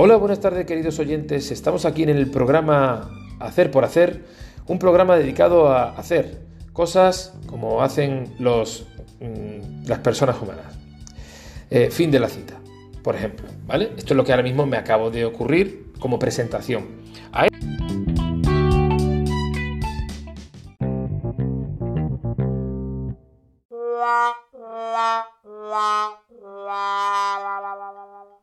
Hola, buenas tardes queridos oyentes. Estamos aquí en el programa Hacer por Hacer, un programa dedicado a hacer cosas como hacen los, mm, las personas humanas. Eh, fin de la cita, por ejemplo. ¿vale? Esto es lo que ahora mismo me acabo de ocurrir como presentación.